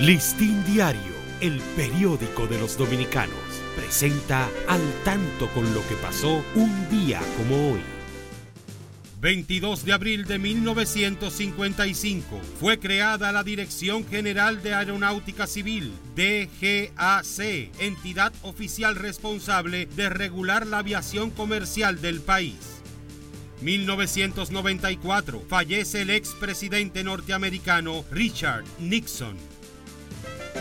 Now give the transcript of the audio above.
Listín Diario, el periódico de los dominicanos, presenta al tanto con lo que pasó un día como hoy. 22 de abril de 1955 fue creada la Dirección General de Aeronáutica Civil, DGAC, entidad oficial responsable de regular la aviación comercial del país. 1994 fallece el expresidente norteamericano Richard Nixon.